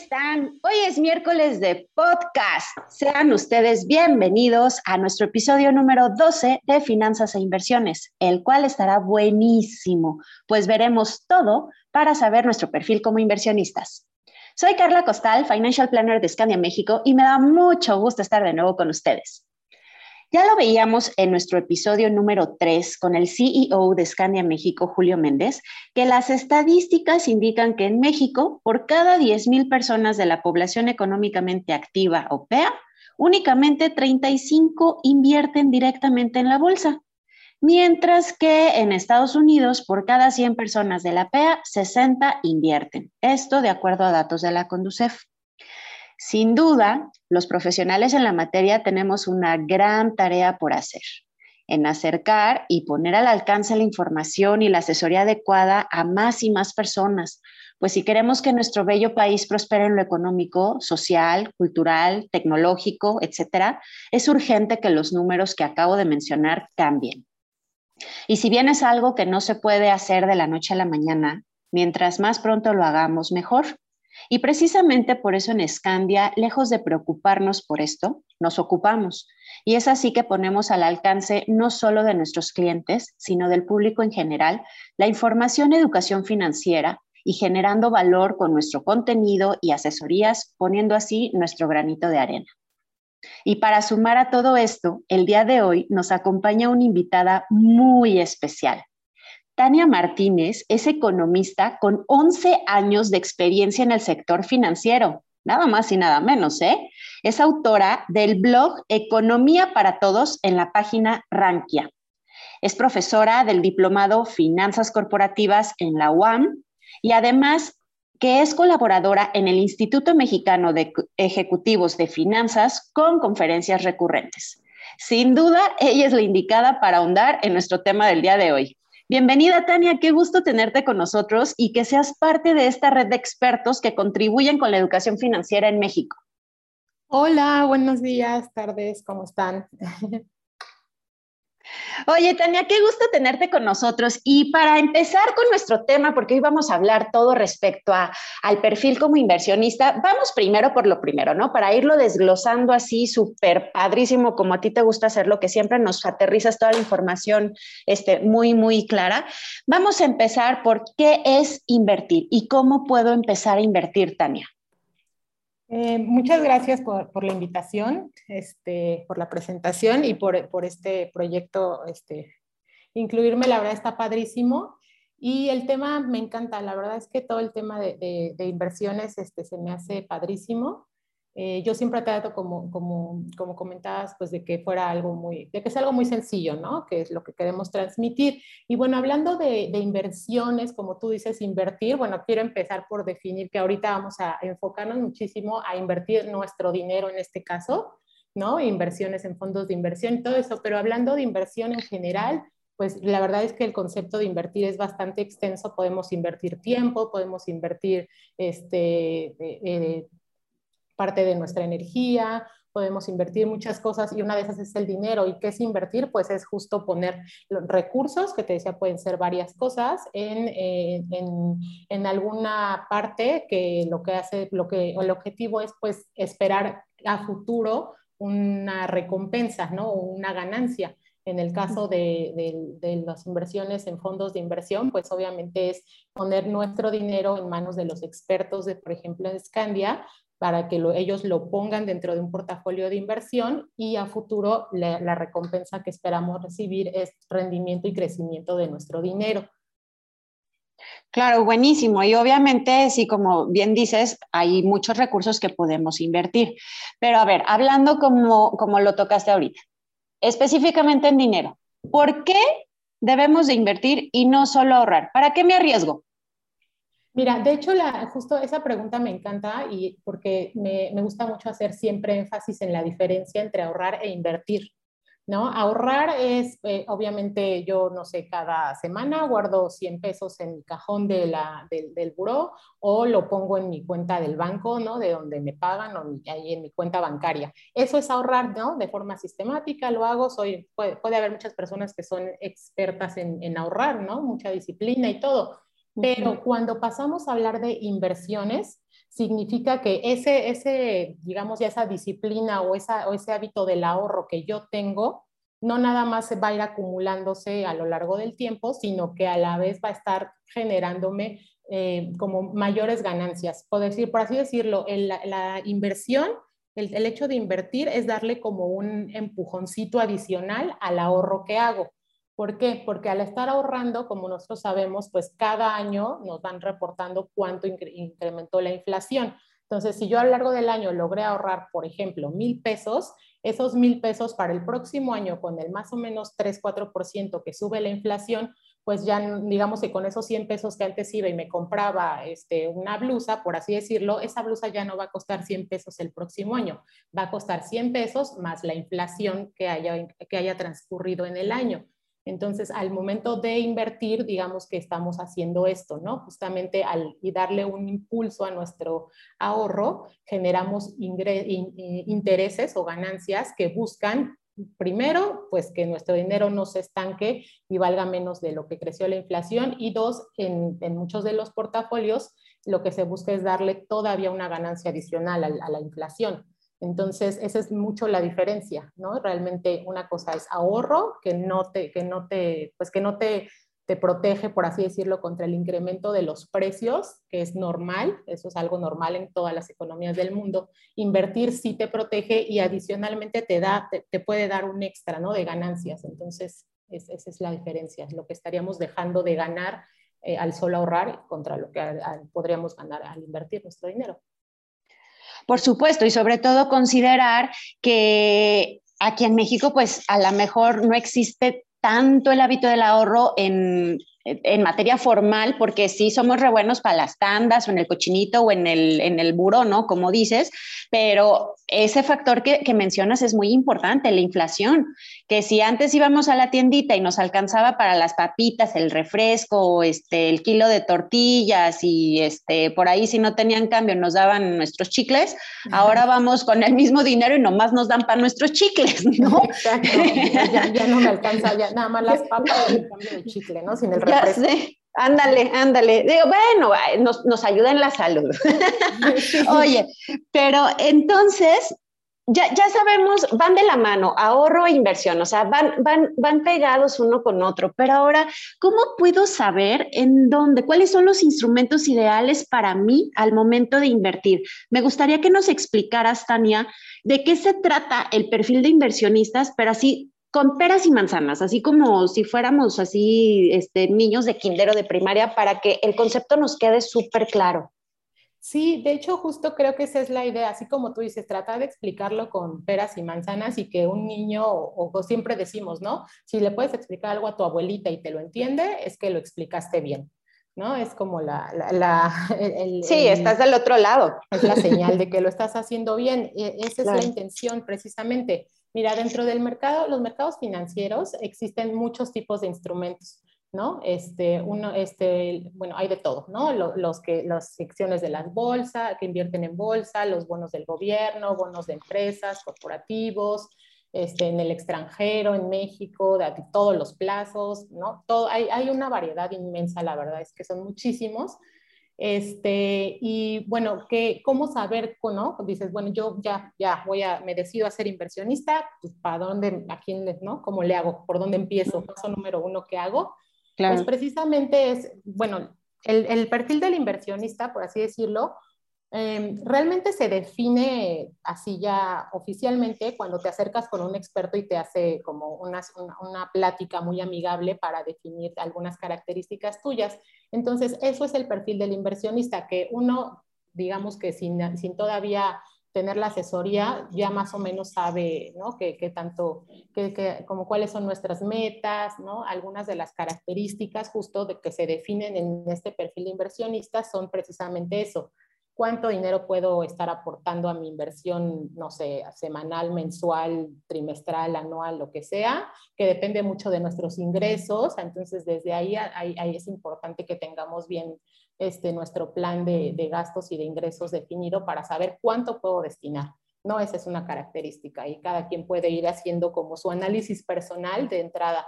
Están? Hoy es miércoles de podcast. Sean ustedes bienvenidos a nuestro episodio número 12 de Finanzas e Inversiones, el cual estará buenísimo, pues veremos todo para saber nuestro perfil como inversionistas. Soy Carla Costal, Financial Planner de Scandia México, y me da mucho gusto estar de nuevo con ustedes. Ya lo veíamos en nuestro episodio número 3 con el CEO de Scania México, Julio Méndez, que las estadísticas indican que en México, por cada 10.000 personas de la población económicamente activa o PEA, únicamente 35 invierten directamente en la bolsa, mientras que en Estados Unidos, por cada 100 personas de la PEA, 60 invierten. Esto de acuerdo a datos de la Conducef. Sin duda, los profesionales en la materia tenemos una gran tarea por hacer en acercar y poner al alcance la información y la asesoría adecuada a más y más personas, pues si queremos que nuestro bello país prospere en lo económico, social, cultural, tecnológico, etcétera, es urgente que los números que acabo de mencionar cambien. Y si bien es algo que no se puede hacer de la noche a la mañana, mientras más pronto lo hagamos, mejor. Y precisamente por eso en Escandia, lejos de preocuparnos por esto, nos ocupamos. Y es así que ponemos al alcance no solo de nuestros clientes, sino del público en general, la información educación financiera y generando valor con nuestro contenido y asesorías, poniendo así nuestro granito de arena. Y para sumar a todo esto, el día de hoy nos acompaña una invitada muy especial. Tania Martínez es economista con 11 años de experiencia en el sector financiero, nada más y nada menos, ¿eh? Es autora del blog Economía para Todos en la página Rankia. Es profesora del diplomado Finanzas Corporativas en la UAM y además que es colaboradora en el Instituto Mexicano de Ejecutivos de Finanzas con conferencias recurrentes. Sin duda, ella es la indicada para ahondar en nuestro tema del día de hoy. Bienvenida, Tania. Qué gusto tenerte con nosotros y que seas parte de esta red de expertos que contribuyen con la educación financiera en México. Hola, buenos días, tardes, ¿cómo están? Oye, Tania, qué gusto tenerte con nosotros. Y para empezar con nuestro tema, porque hoy vamos a hablar todo respecto a, al perfil como inversionista, vamos primero por lo primero, ¿no? Para irlo desglosando así súper padrísimo, como a ti te gusta hacerlo, que siempre nos aterrizas toda la información este, muy, muy clara. Vamos a empezar por qué es invertir y cómo puedo empezar a invertir, Tania. Eh, muchas gracias por, por, la invitación, este, por la presentación y por, por, este proyecto. Este, incluirme, la verdad, está padrísimo. Y el tema me encanta, la verdad es que todo el tema de, de, de inversiones este, se me hace padrísimo. Eh, yo siempre trato, como, como, como comentabas, pues de que fuera algo muy, de que sea algo muy sencillo, ¿no? Que es lo que queremos transmitir. Y bueno, hablando de, de, inversiones, como tú dices, invertir, bueno, quiero empezar por definir que ahorita vamos a enfocarnos muchísimo a invertir nuestro dinero en este caso, ¿no? Inversiones en fondos de inversión y todo eso, pero hablando de inversión en general, pues la verdad es que el concepto de invertir es bastante extenso. Podemos invertir tiempo, podemos invertir este, eh, eh parte de nuestra energía, podemos invertir muchas cosas y una de esas es el dinero. ¿Y qué es invertir? Pues es justo poner los recursos, que te decía pueden ser varias cosas, en, eh, en, en, alguna parte que lo que hace, lo que el objetivo es pues esperar a futuro una recompensa, ¿no? Una ganancia. En el caso de, de, de, las inversiones en fondos de inversión, pues obviamente es poner nuestro dinero en manos de los expertos de, por ejemplo, en Scandia, para que ellos lo pongan dentro de un portafolio de inversión y a futuro la, recompensa que esperamos recibir es rendimiento y crecimiento de nuestro dinero. Claro, buenísimo. Y obviamente, sí, como bien dices, hay muchos recursos que podemos invertir. Pero a ver, hablando como, como lo tocaste ahorita, específicamente en dinero, ¿por qué debemos de invertir y no solo ahorrar? ¿Para qué me arriesgo? Mira, de hecho, la, justo esa pregunta me encanta y porque me, gusta mucho hacer siempre énfasis en la diferencia entre ahorrar e invertir. ¿no? Ahorrar es, eh, obviamente, yo no sé, cada semana guardo 100 pesos en mi cajón del, del buró o lo pongo en mi cuenta del banco, ¿no? De donde me pagan o ahí en mi cuenta bancaria. Eso es ahorrar, ¿no? De forma sistemática lo hago, soy, puede, puede haber muchas personas que son expertas en, en ahorrar, ¿no? Mucha disciplina y todo. Pero cuando pasamos a hablar de inversiones, significa que ese, ese, digamos, ya esa disciplina o, esa, o ese hábito del ahorro que yo tengo, no nada más se va a ir acumulándose a lo largo del tiempo, sino que a la vez va a estar generándome eh, como mayores ganancias. Por, decir, por así decirlo, la inversión, el, el hecho de invertir es darle como un empujoncito adicional al ahorro que hago. ¿Por qué? Porque al estar ahorrando, como nosotros sabemos, pues cada año nos van reportando cuánto incrementó la inflación. Entonces, si yo a lo largo del año logré ahorrar, por ejemplo, mil pesos, esos mil pesos para el próximo año, con el más o menos 3-4% que sube la inflación, pues ya digamos que con esos 100 pesos que antes iba y me compraba este, una blusa, por así decirlo, esa blusa ya no va a costar 100 pesos el próximo año, va a costar 100 pesos más la inflación que haya, que haya transcurrido en el año. Entonces, al momento de invertir, digamos que estamos haciendo esto, ¿no? Justamente al y darle un impulso a nuestro ahorro, generamos intereses o ganancias que buscan primero, pues que nuestro dinero no se estanque y valga menos de lo que creció la inflación. Y dos, en, muchos de los portafolios, lo que se busca es darle todavía una ganancia adicional a la inflación. Entonces, esa es mucho la diferencia, ¿no? Realmente una cosa es ahorro que no te, que no te, pues que no te, te protege, por así decirlo, contra el incremento de los precios, que es normal, eso es algo normal en todas las economías del mundo. Invertir sí te protege y adicionalmente te da, te, puede dar un extra, ¿no? De ganancias. Entonces, esa es la diferencia, lo que estaríamos dejando de ganar eh, al solo ahorrar contra lo que podríamos ganar al invertir nuestro dinero. Por supuesto, y sobre todo considerar que aquí en México, pues a lo mejor no existe tanto el hábito del ahorro en, en materia formal, porque sí somos re buenos para las tandas o en el cochinito o en el, en el buró, ¿no? Como dices, pero ese factor que, que, mencionas es muy importante, la inflación, que si antes íbamos a la tiendita y nos alcanzaba para las papitas, el refresco, este, el kilo de tortillas y este, por ahí si no tenían cambio nos daban nuestros chicles, ahora vamos con el mismo dinero y nomás nos dan para nuestros chicles, ¿no? Exacto, ya, ya no me alcanza, ya nada más las papas y el cambio de chicle, ¿no? Sin el refresco. Ándale, ándale. Digo, bueno, nos, nos ayuda en la salud. Oye, pero entonces, ya, ya, sabemos, van de la mano, ahorro e inversión, o sea, van, van, van pegados uno con otro, pero ahora, ¿cómo puedo saber en dónde, cuáles son los instrumentos ideales para mí al momento de invertir? Me gustaría que nos explicaras, Tania, de qué se trata el perfil de inversionistas, pero así con peras y manzanas, así como si fuéramos así este, niños de kinder o de primaria, para que el concepto nos quede súper claro. Sí, de hecho, justo creo que esa es la idea, así como tú dices, tratar de explicarlo con peras y manzanas y que un niño, o, siempre decimos, ¿no? Si le puedes explicar algo a tu abuelita y te lo entiende, es que lo explicaste bien. ¿no? Es como la... la, sí, estás del otro lado. Es la señal de que lo estás haciendo bien. E, esa es la intención precisamente. Mira, dentro del mercado, los mercados financieros existen muchos tipos de instrumentos, ¿no? Este, uno, este, bueno, hay de todo, ¿no? Los, que, las secciones de las bolsas, que invierten en bolsa, los bonos del gobierno, bonos de empresas, corporativos, este, en el extranjero, en México, de todos los plazos, ¿no? Todo, hay, hay una variedad inmensa, la verdad es que son muchísimos. Este, y bueno, que, ¿cómo saber, no? Dices, bueno, yo ya, ya voy a, me decido a ser inversionista, pues, ¿para dónde, a quién, no? ¿Cómo le hago? ¿Por dónde empiezo? Paso número uno que hago. Pues precisamente es, bueno, el, el perfil del inversionista, por así decirlo, Em, realmente se define así ya oficialmente cuando te acercas con un experto y te hace como una, una, plática muy amigable para definir algunas características tuyas. Entonces, eso es el perfil del inversionista, que uno, digamos que sin, sin todavía tener la asesoría, ya más o menos sabe, ¿no? Que, tanto, que, como cuáles son nuestras metas, ¿no? Algunas de las características justo de que se definen en este perfil de inversionista son precisamente eso, cuánto dinero puedo estar aportando a mi inversión, no sé, semanal, mensual, trimestral, anual, lo que sea, que depende mucho de nuestros ingresos. Entonces, desde ahí, ahí, es importante que tengamos bien este, nuestro plan de, de, gastos y de ingresos definido para saber cuánto puedo destinar. No, esa es una característica y cada quien puede ir haciendo como su análisis personal de entrada.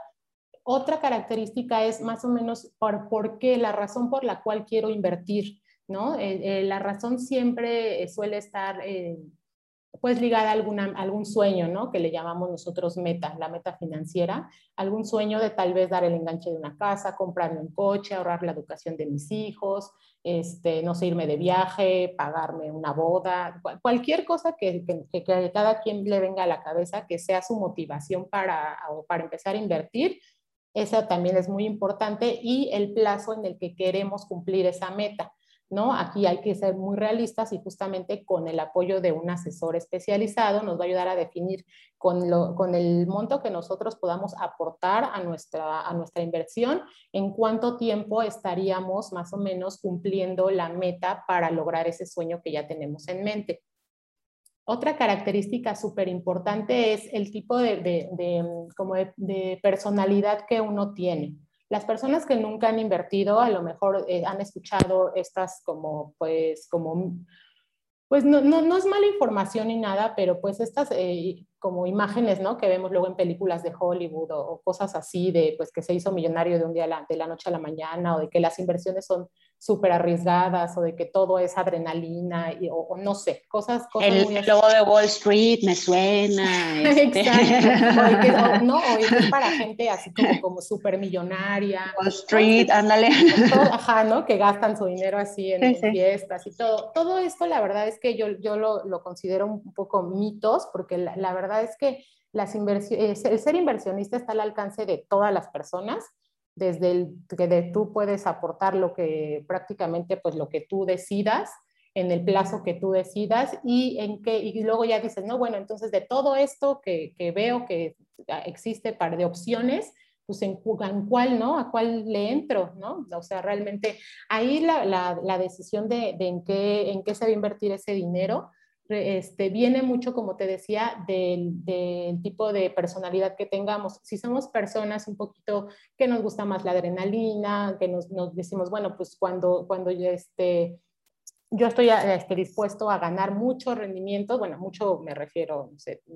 Otra característica es más o menos por, por qué, la razón por la cual quiero invertir ¿no? Eh, eh, la razón siempre suele estar eh, pues ligada a, alguna, algún sueño, ¿no? Que le llamamos nosotros meta, la meta financiera, algún sueño de tal vez dar el enganche de una casa, comprarme un coche, ahorrar la educación de mis hijos, este, no sé, irme de viaje, pagarme una boda, cualquier cosa que, que, que, cada quien le venga a la cabeza, que sea su motivación para, para empezar a invertir, esa también es muy importante y el plazo en el que queremos cumplir esa meta. ¿No? Aquí hay que ser muy realistas y justamente con el apoyo de un asesor especializado nos va a ayudar a definir con, el monto que nosotros podamos aportar a nuestra, inversión, en cuánto tiempo estaríamos más o menos cumpliendo la meta para lograr ese sueño que ya tenemos en mente. Otra característica súper importante es el tipo de, de, de personalidad que uno tiene. Las personas que nunca han invertido a lo mejor eh, han escuchado estas como, pues, como, pues no, no, no, es mala información ni nada, pero pues estas eh, como imágenes, ¿no? Que vemos luego en películas de Hollywood o, cosas así de, pues, que se hizo millonario de un día de la noche a la mañana o de que las inversiones son súper arriesgadas o de que todo es adrenalina y, o, no sé, cosas, cosas El muy logo de Wall Street me suena. Este. Exacto. O, no, o es para gente así como, como súper millonaria. Wall Street, ándale. ajá, ¿no? Que gastan su dinero así en, fiestas y todo. Todo esto, la verdad es que yo, yo lo, lo considero un poco mitos, porque la, la verdad es que las inversiones, el ser inversionista está al alcance de todas las personas desde el que de, tú puedes aportar lo que prácticamente pues lo que tú decidas en el plazo que tú decidas y en qué y luego ya dices no bueno entonces de todo esto que, que veo que existe par de opciones pues en, en, cuál no a cuál le entro no o sea realmente ahí la, la, la decisión de, de, en qué en qué se va a invertir ese dinero este, viene mucho, como te decía, del, tipo de personalidad que tengamos. Si somos personas un poquito que nos gusta más la adrenalina, que nos, decimos, bueno, pues cuando, cuando yo, este, yo estoy este, dispuesto a ganar mucho rendimiento, bueno, mucho me refiero,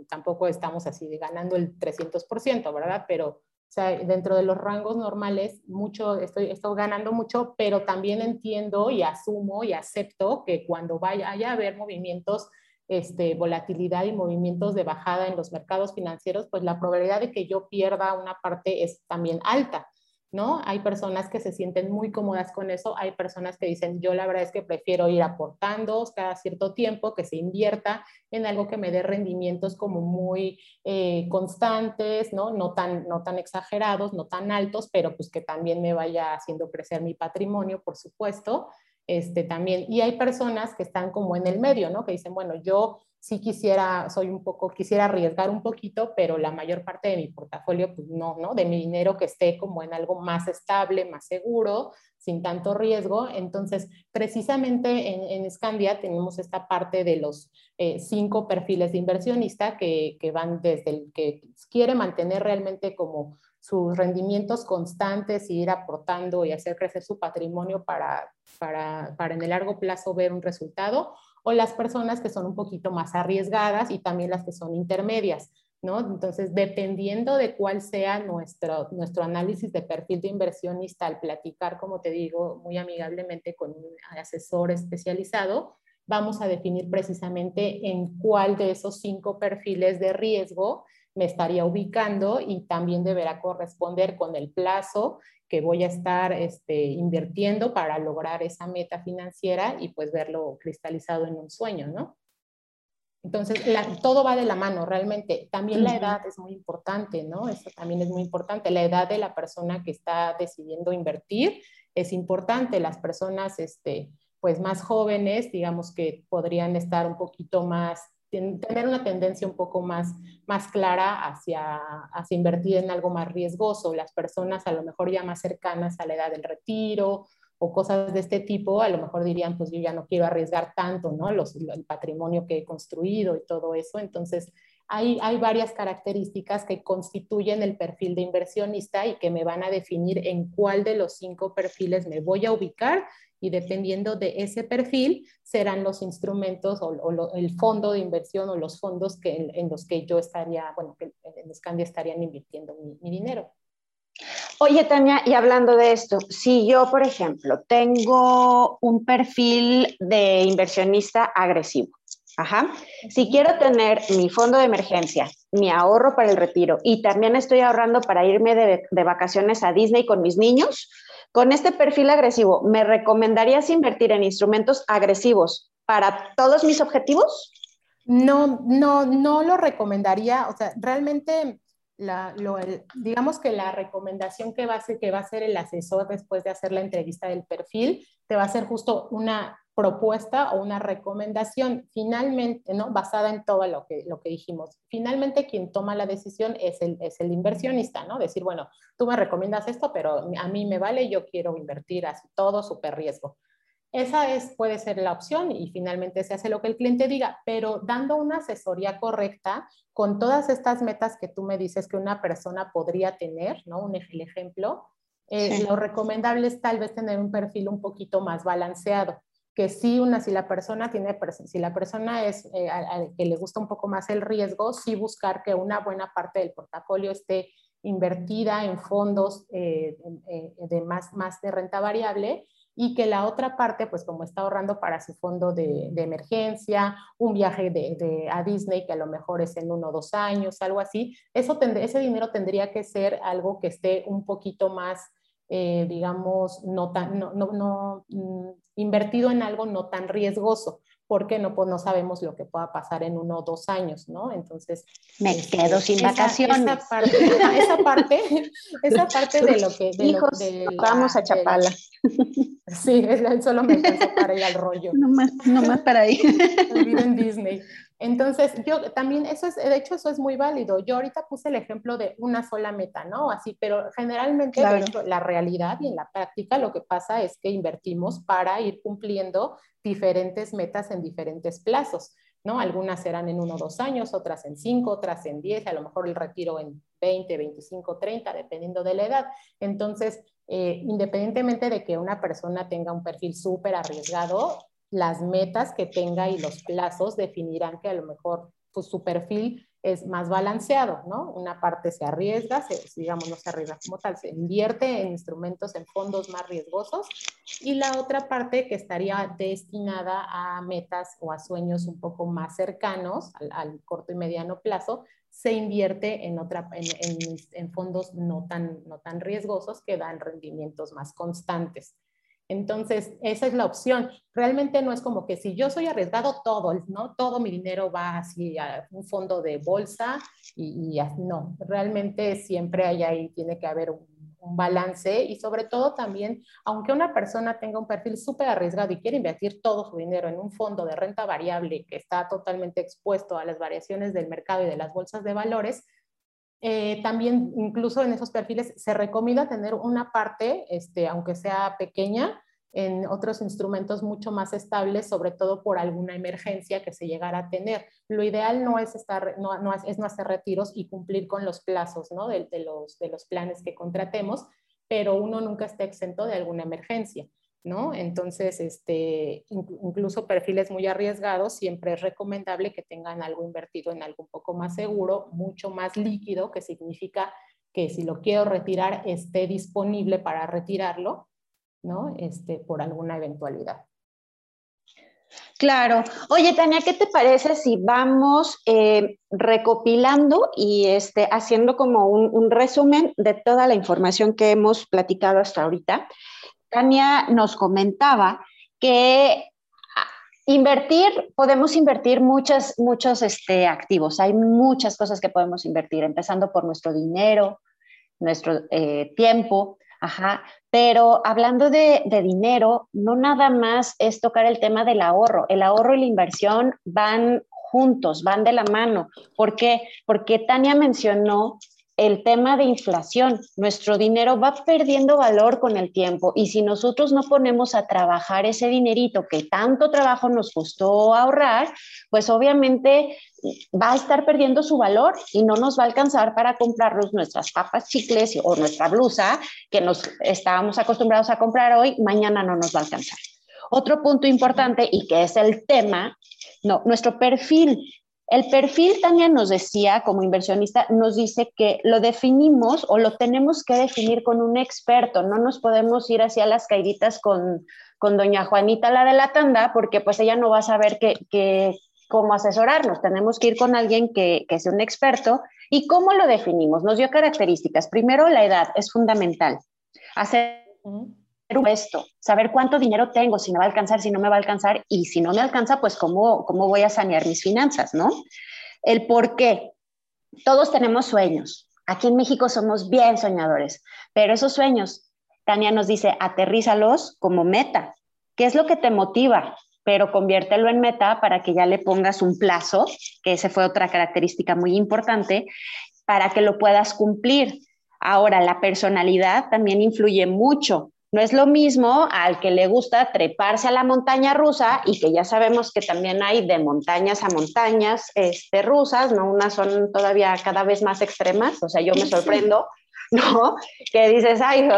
tampoco estamos así de ganando el 300%, ¿verdad? Pero o sea, dentro de los rangos normales, mucho, estoy, estoy ganando mucho, pero también entiendo y asumo y acepto que cuando vaya a haber movimientos este, volatilidad y movimientos de bajada en los mercados financieros, pues la probabilidad de que yo pierda una parte es también alta, ¿no? Hay personas que se sienten muy cómodas con eso, hay personas que dicen, yo la verdad es que prefiero ir aportando cada cierto tiempo, que se invierta en algo que me dé rendimientos como muy eh, constantes, ¿no? No tan, no tan exagerados, no tan altos, pero pues que también me vaya haciendo crecer mi patrimonio, por supuesto. Este, también. Y hay personas que están como en el medio, ¿no? Que dicen, bueno, yo sí quisiera, soy un poco, quisiera arriesgar un poquito, pero la mayor parte de mi portafolio, pues no, ¿no? De mi dinero que esté como en algo más estable, más seguro, sin tanto riesgo. Entonces, precisamente en, Scandia tenemos esta parte de los eh, cinco perfiles de inversionista que, que van desde el que quiere mantener realmente como sus rendimientos constantes y ir aportando y hacer crecer su patrimonio para, para, para, en el largo plazo ver un resultado, o las personas que son un poquito más arriesgadas y también las que son intermedias. ¿no? Entonces, dependiendo de cuál sea nuestro, nuestro análisis de perfil de inversionista, al platicar, como te digo, muy amigablemente con un asesor especializado, vamos a definir precisamente en cuál de esos cinco perfiles de riesgo me estaría ubicando y también deberá corresponder con el plazo que voy a estar este, invirtiendo para lograr esa meta financiera y pues verlo cristalizado en un sueño, ¿no? Entonces, todo va de la mano, realmente. También la edad es muy importante, ¿no? Eso también es muy importante. La edad de la persona que está decidiendo invertir es importante. Las personas, este, pues más jóvenes, digamos que podrían estar un poquito más tener una tendencia un poco más, más clara hacia, hacia invertir en algo más riesgoso. Las personas a lo mejor ya más cercanas a la edad del retiro o cosas de este tipo, a lo mejor dirían, pues yo ya no quiero arriesgar tanto, ¿no? Los, el patrimonio que he construido y todo eso. Entonces, hay, hay varias características que constituyen el perfil de inversionista y que me van a definir en cuál de los cinco perfiles me voy a ubicar y dependiendo de ese perfil serán los instrumentos o, el fondo de inversión o los fondos que, en, los que yo estaría, bueno, que en Scandia estarían invirtiendo mi, dinero. Oye, Tania, y hablando de esto, si yo, por ejemplo, tengo un perfil de inversionista agresivo, Ajá. Si quiero tener mi fondo de emergencia, mi ahorro para el retiro y también estoy ahorrando para irme de, de, vacaciones a Disney con mis niños, con este perfil agresivo, ¿me recomendarías invertir en instrumentos agresivos para todos mis objetivos? No, no, no lo recomendaría. O sea, realmente, digamos que la recomendación que va, a ser, que va a hacer el asesor después de hacer la entrevista del perfil, te va a ser justo una propuesta o una recomendación finalmente, ¿no? Basada en todo lo que, lo que dijimos. Finalmente quien toma la decisión es el, es el inversionista, ¿no? Decir, bueno, tú me recomiendas esto, pero a mí me vale, yo quiero invertir así todo, súper riesgo. Esa es, puede ser la opción y finalmente se hace lo que el cliente diga, pero dando una asesoría correcta con todas estas metas que tú me dices que una persona podría tener, ¿no? Un ejemplo, eh, lo recomendable es tal vez tener un perfil un poquito más balanceado que si una, si la persona tiene, si la persona es, eh, que le gusta un poco más el riesgo, sí buscar que una buena parte del portafolio esté invertida en fondos eh, eh, de más, más de renta variable y que la otra parte, pues como está ahorrando para su fondo de, emergencia, un viaje de, a Disney que a lo mejor es en uno o dos años, algo así, eso ese dinero tendría que ser algo que esté un poquito más eh, digamos, no tan, no, no, mm, invertido en algo no tan riesgoso, porque no, pues no sabemos lo que pueda pasar en uno o dos años, ¿no? Entonces... Me este, quedo sin vacaciones. Esa parte, esa parte, esa parte de lo que... De Hijos, vamos a Chapala. sí, solo me alcanzó para ir al rollo. No más, no más para ahí. Vivo en Disney. Entonces, yo también, eso es, de hecho, eso es muy válido. Yo ahorita puse el ejemplo de una sola meta, ¿no? Así, pero generalmente, la realidad y en la práctica lo que pasa es que invertimos para ir cumpliendo diferentes metas en diferentes plazos, ¿no? Algunas serán en uno o dos años, otras en cinco, otras en diez, a lo mejor el retiro en 20, 25, 30, dependiendo de la edad. Entonces, eh, independientemente de que una persona tenga un perfil súper arriesgado, las metas que tenga y los plazos definirán que a lo mejor pues, su perfil es más balanceado, ¿no? Una parte se arriesga, se, digamos, no se arriesga como tal, se invierte en instrumentos, en fondos más riesgosos, y la otra parte que estaría destinada a metas o a sueños un poco más cercanos al, corto y mediano plazo, se invierte en, otra, en, fondos no tan, no tan riesgosos que dan rendimientos más constantes. Entonces, esa es la opción. Realmente no es como que si yo soy arriesgado, todo, ¿no? Todo mi dinero va así a un fondo de bolsa y, no. Realmente siempre hay ahí, tiene que haber un, balance y sobre todo también, aunque una persona tenga un perfil súper arriesgado y quiere invertir todo su dinero en un fondo de renta variable que está totalmente expuesto a las variaciones del mercado y de las bolsas de valores, eh, también incluso en esos perfiles se recomienda tener una parte, este, aunque sea pequeña, en otros instrumentos mucho más estables, sobre todo por alguna emergencia que se llegara a tener. Lo ideal no es, estar, no, es, no hacer retiros y cumplir con los plazos ¿no? de, de, los, de los planes que contratemos, pero uno nunca está exento de alguna emergencia. ¿No? Entonces, este, incluso perfiles muy arriesgados, siempre es recomendable que tengan algo invertido en algo un poco más seguro, mucho más líquido, que significa que si lo quiero retirar, esté disponible para retirarlo, ¿no? Este, por alguna eventualidad. Claro. Oye, Tania, ¿qué te parece si vamos eh, recopilando y este, haciendo como un, un, resumen de toda la información que hemos platicado hasta ahorita? Tania nos comentaba que ah, invertir, podemos invertir muchos, muchos este, activos. Hay muchas cosas que podemos invertir, empezando por nuestro dinero, nuestro eh, tiempo, Ajá, pero hablando de, de, dinero, no nada más es tocar el tema del ahorro. El ahorro y la inversión van juntos, van de la mano. ¿Por qué? Porque Tania mencionó el tema de inflación. Nuestro dinero va perdiendo valor con el tiempo y si nosotros no ponemos a trabajar ese dinerito que tanto trabajo nos costó ahorrar, pues obviamente va a estar perdiendo su valor y no nos va a alcanzar para comprarnos nuestras papas, chicles o nuestra blusa que nos estábamos acostumbrados a comprar hoy, mañana no nos va a alcanzar. Otro punto importante y que es el tema, no, nuestro perfil. El perfil, Tania nos decía, como inversionista, nos dice que lo definimos o lo tenemos que definir con un experto. No nos podemos ir hacia las caíditas con, con doña Juanita, la de la tanda, porque pues ella no va a saber que, cómo asesorarnos. Tenemos que ir con alguien que, que sea un experto. ¿Y cómo lo definimos? Nos dio características. Primero, la edad es fundamental. Hacer esto, saber cuánto dinero tengo, si me va a alcanzar, si no me va a alcanzar, y si no me alcanza, pues cómo, cómo voy a sanear mis finanzas, ¿no? El por qué. Todos tenemos sueños. Aquí en México somos bien soñadores, pero esos sueños, Tania nos dice, aterrízalos como meta. ¿Qué es lo que te motiva? Pero conviértelo en meta para que ya le pongas un plazo, que esa fue otra característica muy importante, para que lo puedas cumplir. Ahora, la personalidad también influye mucho. No es lo mismo al que le gusta treparse a la montaña rusa y que ya sabemos que también hay de montañas a montañas este, rusas, ¿no? Unas son todavía cada vez más extremas, o sea, yo me sorprendo, ¿no? Que dices, ay,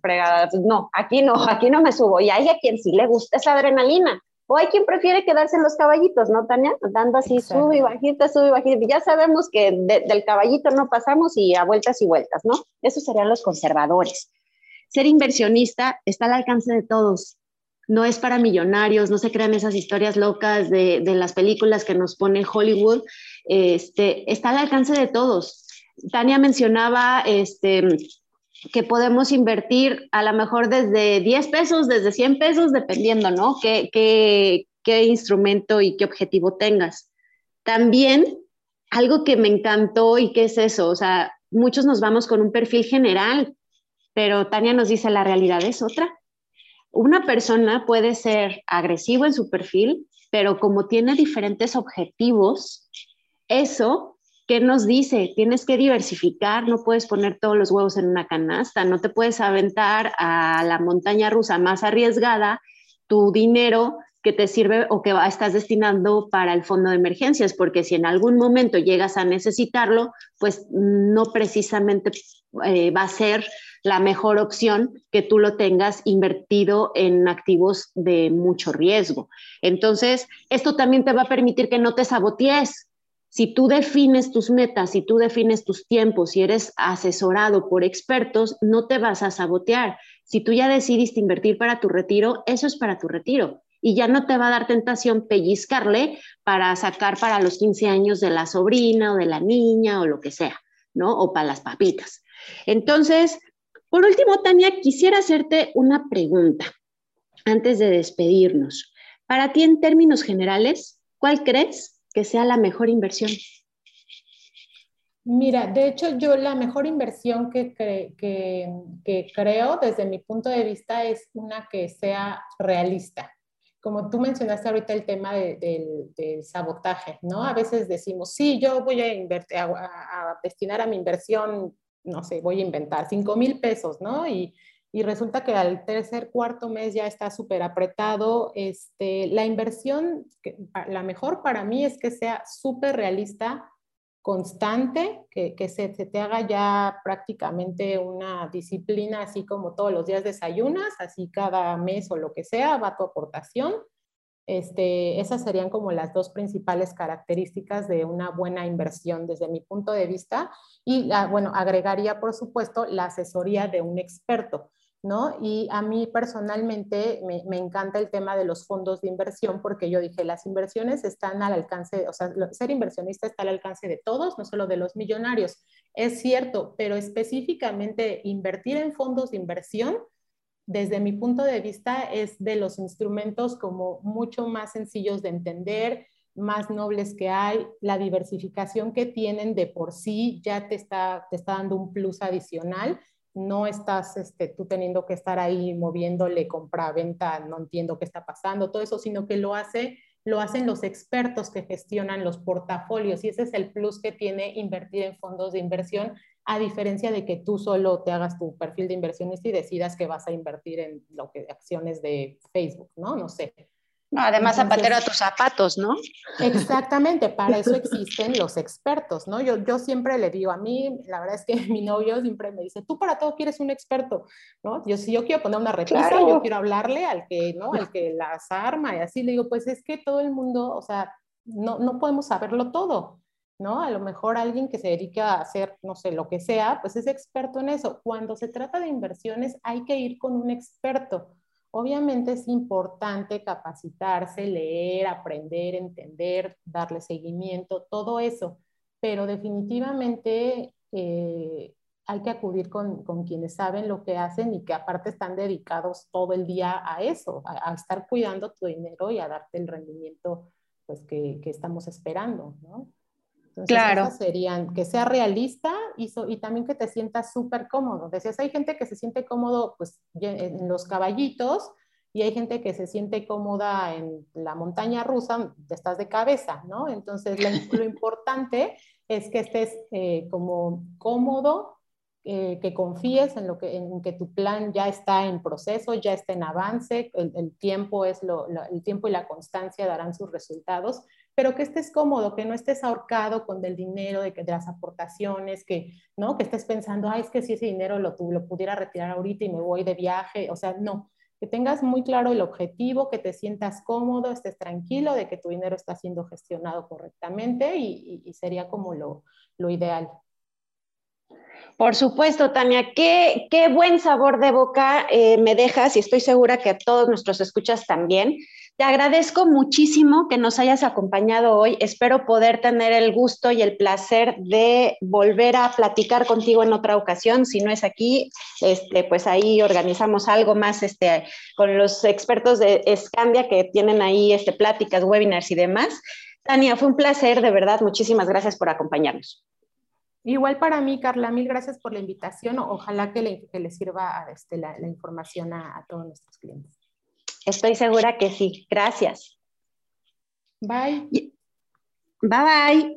fregada, pues no, aquí no, aquí no me subo. Y hay a quien sí le gusta esa adrenalina. O hay quien prefiere quedarse en los caballitos, ¿no, Tania? Dando así, sube y bajita, sube y bajita. Ya sabemos que del caballito no pasamos y a vueltas y vueltas, ¿no? Esos serían los conservadores ser inversionista está al alcance de todos. No es para millonarios, no se crean esas historias locas de, las películas que nos pone Hollywood. Este, está al alcance de todos. Tania mencionaba este, que podemos invertir a lo mejor desde 10 pesos, desde 100 pesos, dependiendo, ¿no? Qué, qué, qué instrumento y qué objetivo tengas. También algo que me encantó y que es eso, o sea, muchos nos vamos con un perfil general, pero Tania nos dice la realidad es otra. Una persona puede ser agresivo en su perfil, pero como tiene diferentes objetivos, eso, ¿qué nos dice? Tienes que diversificar, no puedes poner todos los huevos en una canasta, no te puedes aventar a la montaña rusa más arriesgada tu dinero que te sirve o que estás destinando para el fondo de emergencias, porque si en algún momento llegas a necesitarlo, pues no precisamente eh, va a ser la mejor opción que tú lo tengas invertido en activos de mucho riesgo. Entonces, esto también te va a permitir que no te sabotees. Si tú defines tus metas, si tú defines tus tiempos, si eres asesorado por expertos, no te vas a sabotear. Si tú ya decidiste invertir para tu retiro, eso es para tu retiro y ya no te va a dar tentación pellizcarle para sacar para los 15 años de la sobrina o de la niña o lo que sea, ¿no? O para las papitas. Entonces, por último, Tania, quisiera hacerte una pregunta antes de despedirnos. Para ti, en términos generales, ¿cuál crees que sea la mejor inversión? Mira, de hecho, yo la mejor inversión que, que, creo desde mi punto de vista es una que sea realista. Como tú mencionaste ahorita el tema del sabotaje, ¿no? A veces decimos, sí, yo voy a, invertir, a destinar a mi inversión no sé, voy a inventar, 5 mil pesos, ¿no? Y, resulta que al tercer, cuarto mes ya está súper apretado. Este, la inversión, la mejor para mí es que sea súper realista, constante, que, se, se, te haga ya prácticamente una disciplina, así como todos los días desayunas, así cada mes o lo que sea, va tu aportación este, esas serían como las dos principales características de una buena inversión desde mi punto de vista. Y bueno, agregaría, por supuesto, la asesoría de un experto. ¿No? Y a mí personalmente me, me, encanta el tema de los fondos de inversión porque yo dije, las inversiones están al alcance, o sea, ser inversionista está al alcance de todos, no solo de los millonarios. Es cierto, pero específicamente invertir en fondos de inversión desde mi punto de vista, es de los instrumentos como mucho más sencillos de entender, más nobles que hay, la diversificación que tienen de por sí ya te está, te está dando un plus adicional. No estás este, tú teniendo que estar ahí moviéndole compra, venta, no entiendo qué está pasando, todo eso, sino que lo hace lo hacen los expertos que gestionan los portafolios y ese es el plus que tiene invertir en fondos de inversión a diferencia de que tú solo te hagas tu perfil de inversionista y decidas que vas a invertir en lo que acciones de Facebook, ¿no? No sé. No, además zapatero a tus zapatos, ¿no? Exactamente, para eso existen los expertos, ¿no? Yo, yo siempre le digo, a mí, la verdad es que mi novio siempre me dice, tú para todo quieres un experto, ¿no? Yo si yo quiero poner una repisa, yo quiero hablarle al que, ¿no? Al que las arma y así, le digo, pues es que todo el mundo, o sea, no, no podemos saberlo todo, ¿no? A lo mejor alguien que se dedica a hacer, no sé, lo que sea, pues es experto en eso. Cuando se trata de inversiones, hay que ir con un experto Obviamente es importante capacitarse, leer, aprender, entender, darle seguimiento, todo eso, pero definitivamente eh, hay que acudir con, quienes saben lo que hacen y que aparte están dedicados todo el día a eso, a, estar cuidando tu dinero y a darte el rendimiento pues, que, que estamos esperando, ¿no? Entonces, claro. serían que sea realista y, y también que te sientas súper cómodo. Decías, hay gente que se siente cómodo pues, en los caballitos y hay gente que se siente cómoda en la montaña rusa, estás de cabeza, ¿no? Entonces, lo, importante es que estés eh, como cómodo, eh, que confíes en, lo que, en que tu plan ya está en proceso, ya está en avance, el, tiempo, es lo, el tiempo y la constancia darán sus resultados pero que estés cómodo, que no estés ahorcado con el dinero de, de las aportaciones, que, ¿no? que estés pensando, ay, es que si ese dinero lo, lo pudiera retirar ahorita y me voy de viaje, o sea, no, que tengas muy claro el objetivo, que te sientas cómodo, estés tranquilo de que tu dinero está siendo gestionado correctamente y, sería como lo, lo, ideal. Por supuesto, Tania, qué, qué buen sabor de boca eh, me dejas y estoy segura que a todos nuestros escuchas también. Te agradezco muchísimo que nos hayas acompañado hoy. Espero poder tener el gusto y el placer de volver a platicar contigo en otra ocasión. Si no es aquí, este, pues ahí organizamos algo más este, con los expertos de Scandia que tienen ahí este, pláticas, webinars y demás. Tania, fue un placer, de verdad. Muchísimas gracias por acompañarnos. Igual para mí, Carla, mil gracias por la invitación. Ojalá que le, sirva este, la, información a todos nuestros clientes. Estoy segura que sí. Gracias. Bye. Bye bye.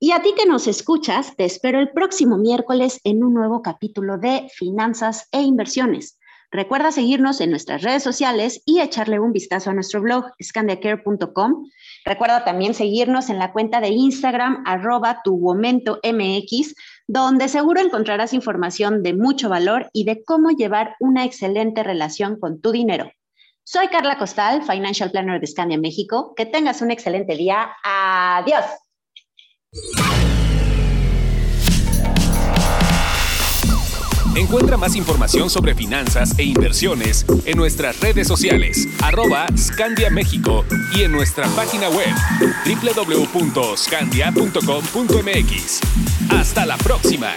Y a ti que nos escuchas, te espero el próximo miércoles en un nuevo capítulo de Finanzas e Inversiones. Recuerda seguirnos en nuestras redes sociales y echarle un vistazo a nuestro blog scandiacare.com. Recuerda también seguirnos en la cuenta de Instagram arroba tu momento MX, donde seguro encontrarás información de mucho valor y de cómo llevar una excelente relación con tu dinero. Soy Carla Costal, Financial Planner de Scandia México. Que tengas un excelente día. Adiós. Encuentra más información sobre finanzas e inversiones en nuestras redes sociales, arroba Scandia México y en nuestra página web www.scandia.com.mx. Hasta la próxima.